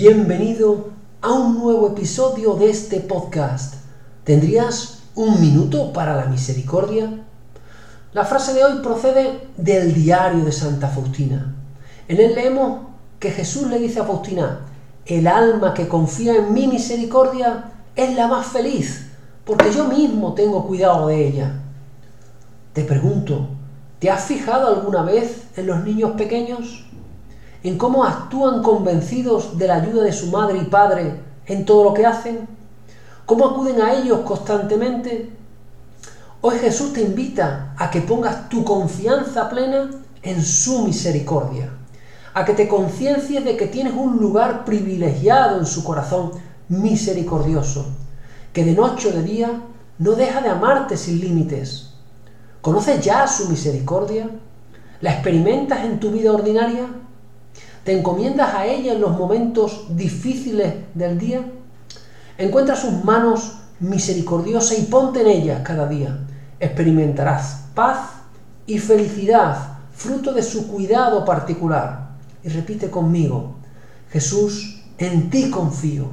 Bienvenido a un nuevo episodio de este podcast. ¿Tendrías un minuto para la misericordia? La frase de hoy procede del diario de Santa Faustina. En él leemos que Jesús le dice a Faustina, el alma que confía en mi misericordia es la más feliz, porque yo mismo tengo cuidado de ella. Te pregunto, ¿te has fijado alguna vez en los niños pequeños? ¿En cómo actúan convencidos de la ayuda de su madre y padre en todo lo que hacen? ¿Cómo acuden a ellos constantemente? Hoy Jesús te invita a que pongas tu confianza plena en su misericordia, a que te conciencies de que tienes un lugar privilegiado en su corazón misericordioso, que de noche o de día no deja de amarte sin límites. ¿Conoces ya su misericordia? ¿La experimentas en tu vida ordinaria? ¿Te encomiendas a ella en los momentos difíciles del día? Encuentra sus manos misericordiosas y ponte en ellas cada día. Experimentarás paz y felicidad, fruto de su cuidado particular. Y repite conmigo, Jesús, en ti confío.